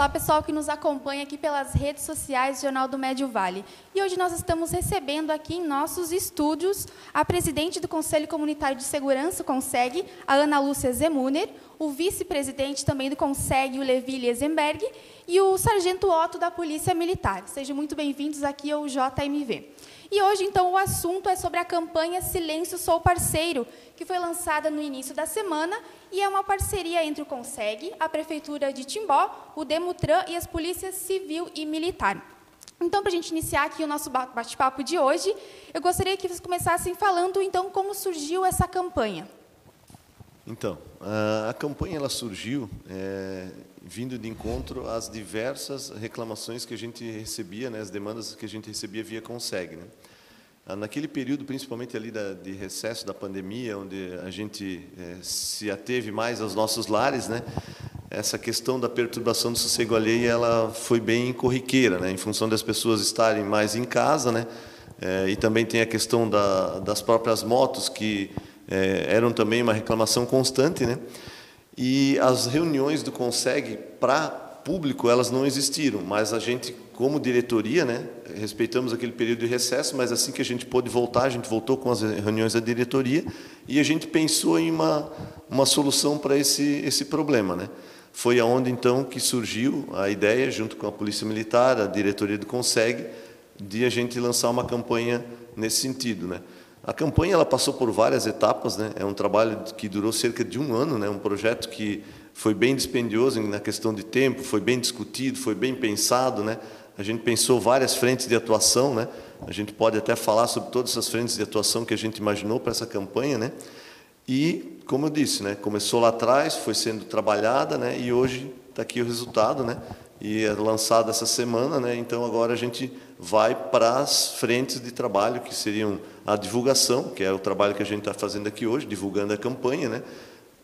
Olá, pessoal que nos acompanha aqui pelas redes sociais do Jornal do Médio Vale. E hoje nós estamos recebendo aqui em nossos estúdios a presidente do Conselho Comunitário de Segurança, o CONSEG, a Ana Lúcia Zemuner, o vice-presidente também do CONSEG, o Levi Liesenberg, e o sargento Otto da Polícia Militar. Sejam muito bem-vindos aqui ao JMV. E hoje, então, o assunto é sobre a campanha Silêncio Sou Parceiro, que foi lançada no início da semana e é uma parceria entre o CONSEG, a Prefeitura de Timbó, o Demutran e as polícias civil e militar. Então, para a gente iniciar aqui o nosso bate-papo de hoje, eu gostaria que vocês começassem falando, então, como surgiu essa campanha. Então, a, campanha ela surgiu é, vindo de encontro às diversas reclamações que a gente recebia, né, as demandas que a gente recebia via Conseg. Né. Ah, naquele período, principalmente ali da, de recesso da pandemia, onde a gente é, se ateve mais aos nossos lares, né, essa questão da perturbação do sossego alheio ela foi bem corriqueira, né, em função das pessoas estarem mais em casa, né, é, e também tem a questão da, das próprias motos que é, eram também uma reclamação constante, né? E as reuniões do Conseg para público, elas não existiram, mas a gente, como diretoria, né, respeitamos aquele período de recesso, mas assim que a gente pôde voltar, a gente voltou com as reuniões da diretoria e a gente pensou em uma, uma solução para esse, esse problema. Né. Foi aonde, então, que surgiu a ideia, junto com a Polícia Militar, a diretoria do Conseg, de a gente lançar uma campanha nesse sentido. Né. A campanha ela passou por várias etapas, né? É um trabalho que durou cerca de um ano, né? Um projeto que foi bem dispendioso na questão de tempo, foi bem discutido, foi bem pensado, né? A gente pensou várias frentes de atuação, né? A gente pode até falar sobre todas essas frentes de atuação que a gente imaginou para essa campanha, né? E, como eu disse, né? Começou lá atrás, foi sendo trabalhada, né? E hoje está aqui o resultado, né? E é lançado essa semana, né? Então agora a gente vai para as frentes de trabalho que seriam a divulgação, que é o trabalho que a gente está fazendo aqui hoje, divulgando a campanha. Né?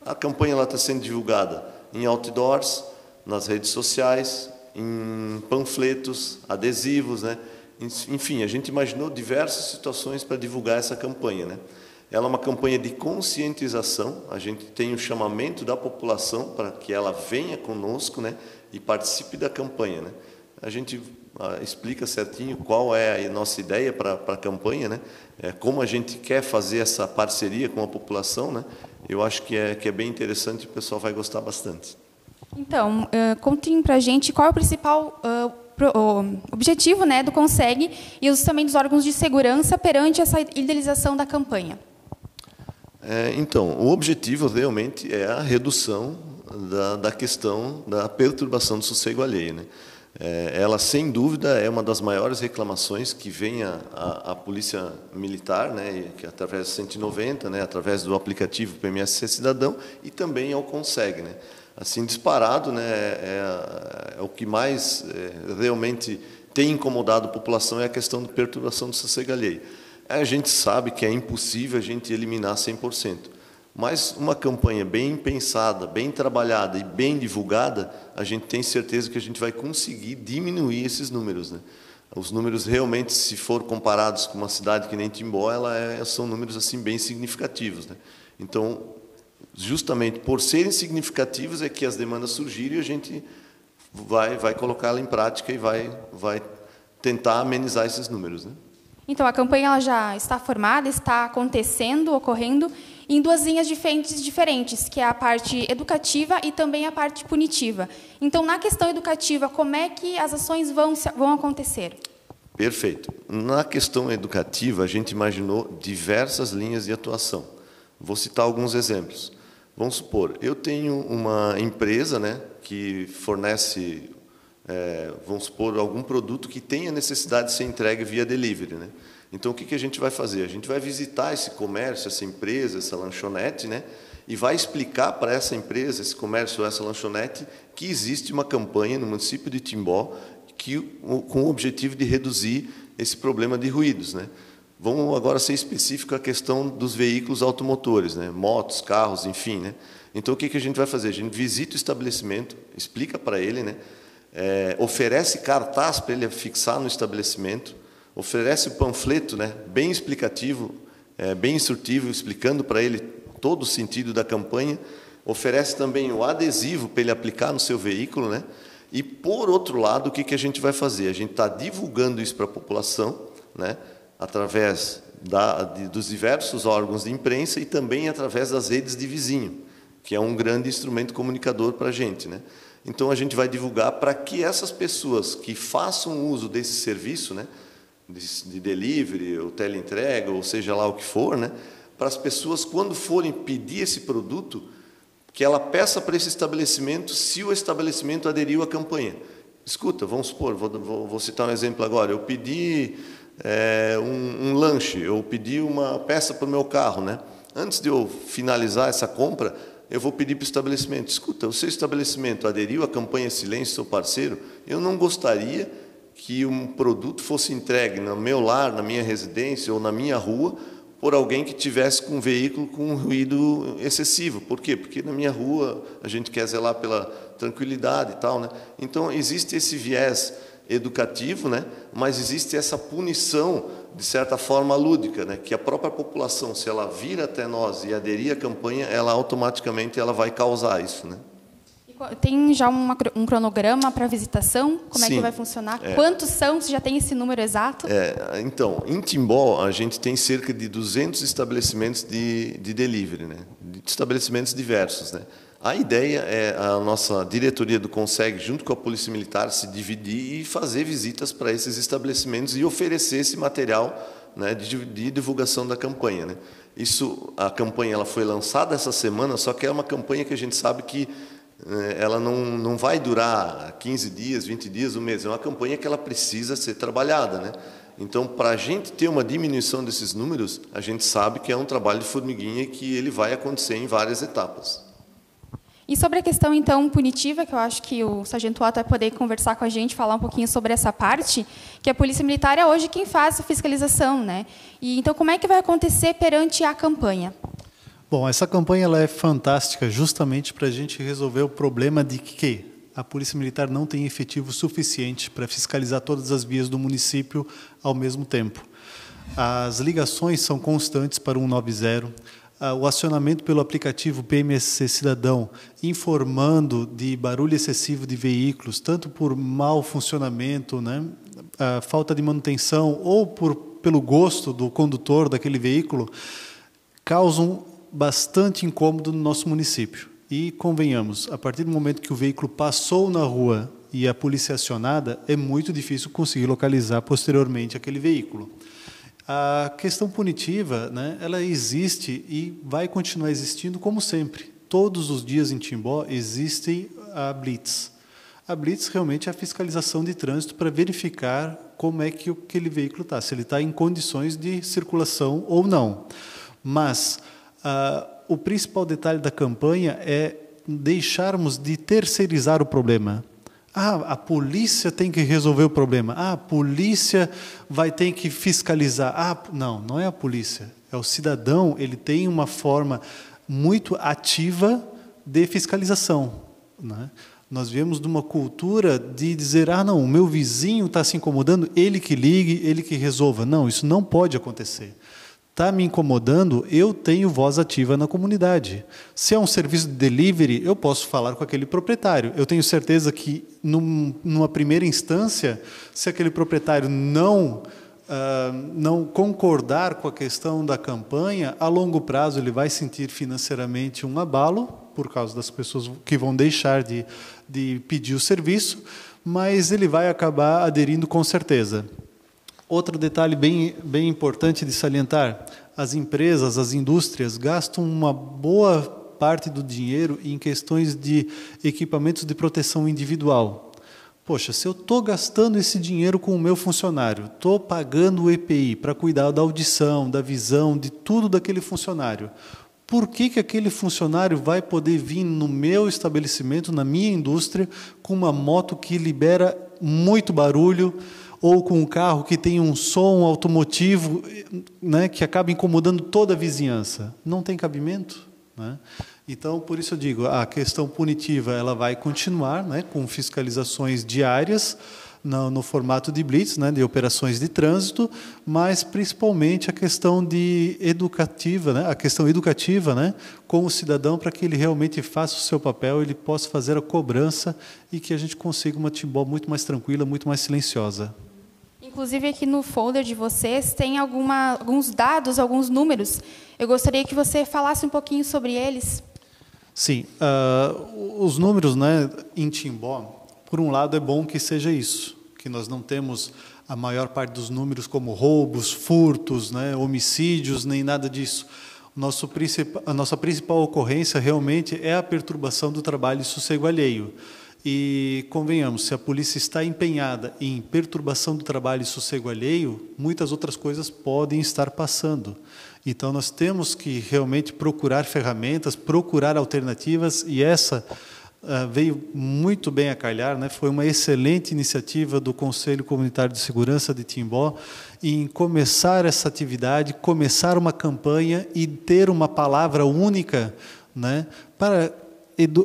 A campanha está sendo divulgada em outdoors, nas redes sociais, em panfletos, adesivos. Né? Enfim, a gente imaginou diversas situações para divulgar essa campanha. Né? Ela é uma campanha de conscientização, a gente tem o chamamento da população para que ela venha conosco né? e participe da campanha. Né? A gente ah, explica certinho qual é a nossa ideia para a campanha, né? É, como a gente quer fazer essa parceria com a população, né? Eu acho que é, que é bem interessante e o pessoal vai gostar bastante. Então, uh, contem para a gente qual é o principal uh, pro, uh, objetivo né, do CONSEG e os, também dos órgãos de segurança perante essa idealização da campanha. É, então, o objetivo realmente é a redução da, da questão da perturbação do sossego alheio. Né? É, ela, sem dúvida, é uma das maiores reclamações que vem a, a, a Polícia Militar, né, que através do 190, né, através do aplicativo PMSC Cidadão, e também ao Consegue. Né. Assim, disparado, né, é, é o que mais é, realmente tem incomodado a população é a questão de perturbação do sossego alheio. A gente sabe que é impossível a gente eliminar 100%. Mas uma campanha bem pensada, bem trabalhada e bem divulgada, a gente tem certeza que a gente vai conseguir diminuir esses números. Né? Os números realmente, se for comparados com uma cidade que nem Timbó, ela é, são números assim bem significativos. Né? Então, justamente por serem significativos é que as demandas surgiram e a gente vai vai colocá-la em prática e vai vai tentar amenizar esses números. Né? Então, a campanha ela já está formada, está acontecendo, ocorrendo em duas linhas diferentes, diferentes, que é a parte educativa e também a parte punitiva. Então, na questão educativa, como é que as ações vão, vão acontecer? Perfeito. Na questão educativa, a gente imaginou diversas linhas de atuação. Vou citar alguns exemplos. Vamos supor, eu tenho uma empresa né, que fornece, é, vamos supor, algum produto que tenha necessidade de ser entregue via delivery. Né? Então, o que, que a gente vai fazer? A gente vai visitar esse comércio, essa empresa, essa lanchonete, né? e vai explicar para essa empresa, esse comércio, essa lanchonete, que existe uma campanha no município de Timbó que, com o objetivo de reduzir esse problema de ruídos. Né? Vamos agora ser específico a questão dos veículos automotores, né? motos, carros, enfim. Né? Então, o que, que a gente vai fazer? A gente visita o estabelecimento, explica para ele, né? É, oferece cartaz para ele fixar no estabelecimento, oferece o panfleto, né, bem explicativo, é, bem instrutivo, explicando para ele todo o sentido da campanha. Oferece também o adesivo para ele aplicar no seu veículo, né? E, por outro lado, o que, que a gente vai fazer? A gente está divulgando isso para a população, né, através da, de, dos diversos órgãos de imprensa e também através das redes de vizinho, que é um grande instrumento comunicador para a gente. Né? Então, a gente vai divulgar para que essas pessoas que façam uso desse serviço, né, de, de delivery, ou teleentrega, ou seja lá o que for, né, para as pessoas, quando forem pedir esse produto, que ela peça para esse estabelecimento se o estabelecimento aderiu à campanha. Escuta, vamos supor, vou, vou, vou citar um exemplo agora. Eu pedi é, um, um, lanche, eu pedi uma peça para o meu carro, né? Antes de eu finalizar essa compra, eu vou pedir para o estabelecimento: escuta, o seu estabelecimento aderiu à campanha Silêncio, seu parceiro? Eu não gostaria que um produto fosse entregue no meu lar, na minha residência ou na minha rua por alguém que tivesse com um veículo com um ruído excessivo. Por quê? Porque na minha rua a gente quer zelar pela tranquilidade e tal, né? Então existe esse viés educativo, né? Mas existe essa punição de certa forma lúdica, né? Que a própria população, se ela vir até nós e aderir à campanha, ela automaticamente ela vai causar isso, né? Tem já uma, um cronograma para visitação? Como Sim, é que vai funcionar? é. Quantos são? Você já tem esse número exato? É, então, em Timbó, a gente tem cerca de 200 estabelecimentos de, de delivery, né? de estabelecimentos diversos. Né? A ideia é a nossa diretoria do Conseg, junto com a Polícia Militar, se dividir e fazer visitas para esses estabelecimentos e oferecer esse material né, de, de divulgação da campanha. Né? Isso, a campanha ela foi lançada essa semana, só que é uma campanha que a gente sabe que eh, ela não, não vai durar 15 dias, 20 dias, um mês. É uma campanha que ela precisa ser trabalhada. Né? Então, para a gente ter uma diminuição desses números, a gente sabe que é um trabalho de formiguinha e que ele vai acontecer em várias etapas. E sobre a questão, então, punitiva, que eu acho que o Sargento Otto vai poder conversar com a gente, falar um pouquinho sobre essa parte, que a Polícia Militar é hoje quem faz a fiscalização. Né? E, então, como é que vai acontecer perante a campanha? Bom, essa campanha ela é fantástica justamente para a gente resolver o problema de que a Polícia Militar não tem efetivo suficiente para fiscalizar todas as vias do município ao mesmo tempo. As ligações são constantes para o 190, ah, o acionamento pelo aplicativo PMSC Cidadão, informando de barulho excessivo de veículos, tanto por mau funcionamento, né, falta de manutenção ou por, pelo gosto do condutor daquele veículo, causam bastante incômodo no nosso município. E convenhamos, a partir do momento que o veículo passou na rua e a polícia acionada, é muito difícil conseguir localizar posteriormente aquele veículo. A questão punitiva, né, ela existe e vai continuar existindo como sempre. Todos os dias em Timbó existe a blitz. A blitz realmente é a fiscalização de trânsito para verificar como é que aquele veículo está, se ele está em condições de circulação ou não. Mas ah, o principal detalhe da campanha é deixarmos de terceirizar o problema. Ah, a polícia tem que resolver o problema. Ah, a polícia vai ter que fiscalizar. Ah, não, não é a polícia. É o cidadão, ele tem uma forma muito ativa de fiscalização. Né? Nós viemos de uma cultura de dizer: ah, não, o meu vizinho está se incomodando, ele que ligue, ele que resolva. Não, isso não pode acontecer está me incomodando, eu tenho voz ativa na comunidade. Se é um serviço de delivery, eu posso falar com aquele proprietário. Eu tenho certeza que, num, numa primeira instância, se aquele proprietário não, uh, não concordar com a questão da campanha, a longo prazo ele vai sentir financeiramente um abalo, por causa das pessoas que vão deixar de, de pedir o serviço, mas ele vai acabar aderindo com certeza. Outro detalhe bem, bem importante de salientar: as empresas, as indústrias gastam uma boa parte do dinheiro em questões de equipamentos de proteção individual. Poxa, se eu estou gastando esse dinheiro com o meu funcionário, estou pagando o EPI para cuidar da audição, da visão, de tudo daquele funcionário, por que, que aquele funcionário vai poder vir no meu estabelecimento, na minha indústria, com uma moto que libera muito barulho? Ou com um carro que tem um som automotivo né, que acaba incomodando toda a vizinhança. Não tem cabimento. Né? Então, por isso eu digo, a questão punitiva ela vai continuar né, com fiscalizações diárias, no, no, formato de blitz, né, de operações de trânsito, mas principalmente a questão de educativa, né, a questão educativa, né, com o cidadão para que ele realmente faça o seu papel, ele possa fazer a cobrança e que a gente consiga uma Timbó muito mais tranquila, muito mais silenciosa. Inclusive aqui no folder de vocês tem alguma, alguns dados, alguns números. Eu gostaria que você falasse um pouquinho sobre eles. Sim, uh, os números, né, em Timbó, por um lado é bom que seja isso, que nós não temos a maior parte dos números como roubos, furtos, né, homicídios, nem nada disso. Nosso a nossa principal ocorrência realmente é a perturbação do trabalho e sossego alheio. E convenhamos, se a polícia está empenhada em perturbação do trabalho e sossego alheio, muitas outras coisas podem estar passando. Então nós temos que realmente procurar ferramentas, procurar alternativas e essa uh, veio muito bem a calhar, né? Foi uma excelente iniciativa do Conselho Comunitário de Segurança de Timbó em começar essa atividade, começar uma campanha e ter uma palavra única, né? Para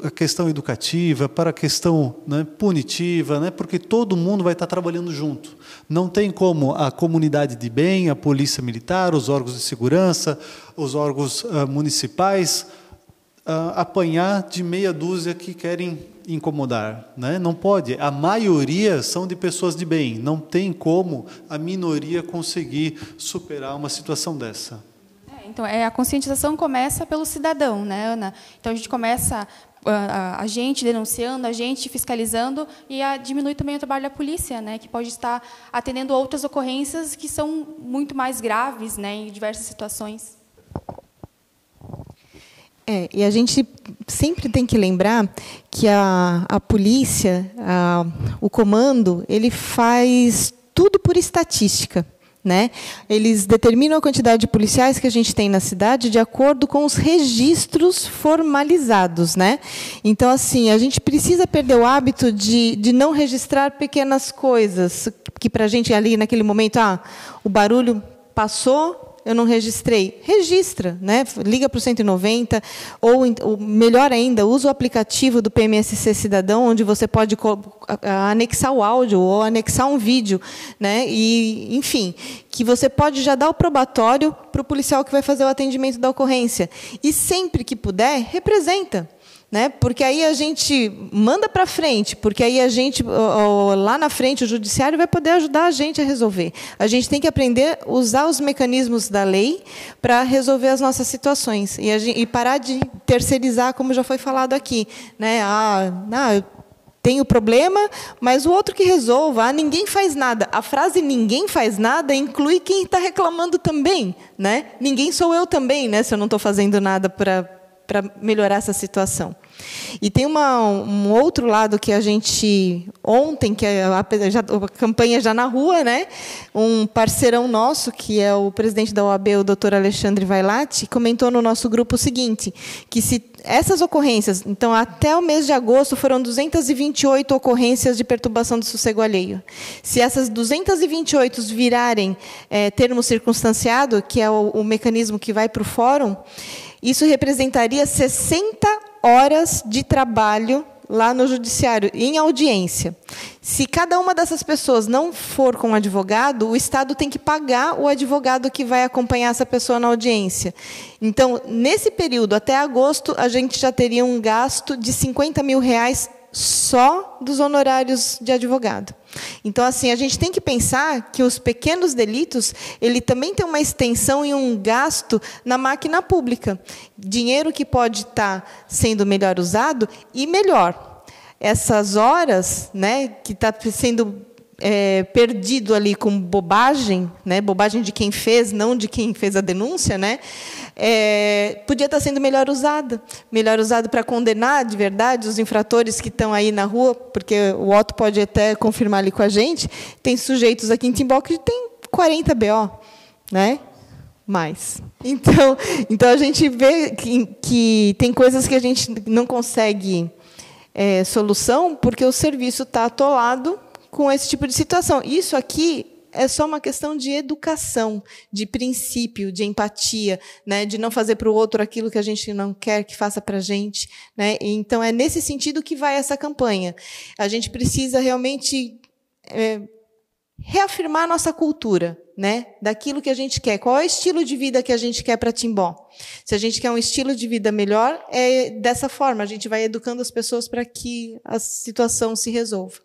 a questão educativa, para a questão né, punitiva, né, porque todo mundo vai estar trabalhando junto. Não tem como a comunidade de bem, a polícia militar, os órgãos de segurança, os órgãos uh, municipais uh, apanhar de meia dúzia que querem incomodar, né? Não pode. A maioria são de pessoas de bem. Não tem como a minoria conseguir superar uma situação dessa. Então, é, a conscientização começa pelo cidadão, né, Ana? Então, a gente começa a, a, gente denunciando, a gente fiscalizando e a, diminui também o trabalho da polícia, né, que pode estar atendendo outras ocorrências que são muito mais graves, né, em diversas situações. É, e a gente sempre tem que lembrar que a, a polícia, a, o comando, ele faz tudo por estatística. Né? Eles determinam a quantidade de policiais que a gente tem na cidade de acordo com os registros formalizados. Né? Então, assim, a gente precisa perder o hábito de, de não registrar pequenas coisas, que para a gente ali naquele momento, ah, o barulho passou, eu não registrei. Registra, né? liga para o 190, ou, melhor ainda, usa o aplicativo do PMSC Cidadão, onde você pode anexar o áudio ou anexar um vídeo. Né? E, enfim, que você pode já dar o probatório para o policial que vai fazer o atendimento da ocorrência. E sempre que puder, representa né? Porque aí a gente manda para frente, porque aí a gente lá na frente o judiciário vai poder ajudar a gente a resolver. A gente tem que aprender a usar os mecanismos da lei para resolver as nossas situações e, gente, e, parar de terceirizar, como já foi falado aqui, né? Ah, ah, eu tenho problema, mas o outro que resolva. Ah, ninguém faz nada. A frase "ninguém faz nada" inclui quem está reclamando também, né? Ninguém sou eu também, né? Se eu não estou fazendo nada para para melhorar essa situação. E tem uma, um outro lado que a gente ontem, que é a, já, a campanha já na rua, né? Um parceirão nosso, que é o presidente da OAB, o doutor Alexandre Vailati, comentou no nosso grupo o seguinte: que se essas ocorrências, então até o mês de agosto foram 228 ocorrências de perturbação do sossego alheio. Se essas 228 virarem é, termo circunstanciado, que é o, o mecanismo que vai para o fórum, isso representaria 60 horas de trabalho lá no judiciário, em audiência. Se cada uma dessas pessoas não for com um advogado, o Estado tem que pagar o advogado que vai acompanhar essa pessoa na audiência. Então, nesse período, até agosto, a gente já teria um gasto de 50 mil reais só dos honorários de advogado. Então, assim, a gente tem que pensar que os pequenos delitos, ele também tem uma extensão e um gasto na máquina pública. Dinheiro que pode estar sendo melhor usado e melhor. Essas horas né, que está sendo é, perdido ali com bobagem, né, bobagem de quem fez, não de quem fez a denúncia, né, é, podia estar sendo melhor usada, melhor usado para condenar de verdade os infratores que estão aí na rua, porque o Otto pode até confirmar ali com a gente, tem sujeitos aqui em Timbó que tem 40 BO, né? Mais. Então, então a gente vê que, que tem coisas que a gente não consegue é, solução porque o serviço está atolado com esse tipo de situação. Isso aqui é só uma questão de educação, de princípio, de empatia, né? de não fazer para o outro aquilo que a gente não quer que faça para a gente. Né? Então, é nesse sentido que vai essa campanha. A gente precisa realmente é, reafirmar nossa cultura, né? Daquilo que a gente quer. Qual é o estilo de vida que a gente quer para Timbó? Se a gente quer um estilo de vida melhor, é dessa forma. A gente vai educando as pessoas para que a situação se resolva.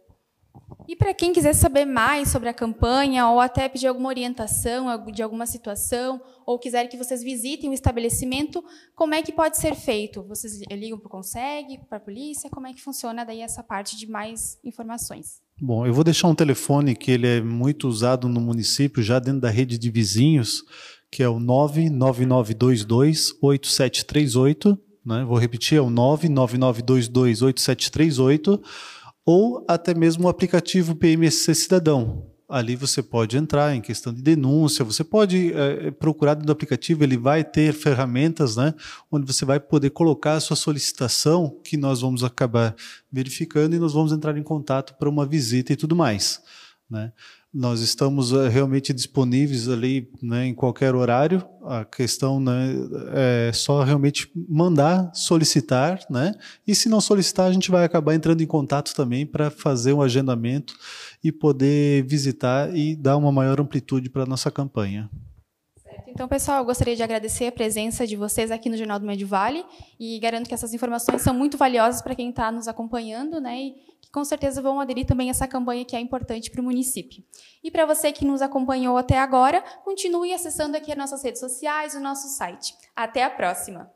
E para quem quiser saber mais sobre a campanha ou até pedir alguma orientação de alguma situação ou quiser que vocês visitem o estabelecimento, como é que pode ser feito? Vocês ligam para o Consegue, para a polícia? Como é que funciona daí essa parte de mais informações? Bom, eu vou deixar um telefone que ele é muito usado no município, já dentro da rede de vizinhos, que é o 99922 8738. Né? Vou repetir, é o 99922 8738 ou até mesmo o aplicativo PMSC Cidadão. Ali você pode entrar em questão de denúncia, você pode é, procurar dentro do aplicativo, ele vai ter ferramentas, né, onde você vai poder colocar a sua solicitação, que nós vamos acabar verificando e nós vamos entrar em contato para uma visita e tudo mais. Né? Nós estamos uh, realmente disponíveis ali né, em qualquer horário. A questão né, é só realmente mandar, solicitar, né? E se não solicitar, a gente vai acabar entrando em contato também para fazer um agendamento e poder visitar e dar uma maior amplitude para a nossa campanha. Então, pessoal, eu gostaria de agradecer a presença de vocês aqui no Jornal do Médio Vale e garanto que essas informações são muito valiosas para quem está nos acompanhando, né? E que com certeza vão aderir também a essa campanha que é importante para o município. E para você que nos acompanhou até agora, continue acessando aqui as nossas redes sociais o nosso site. Até a próxima!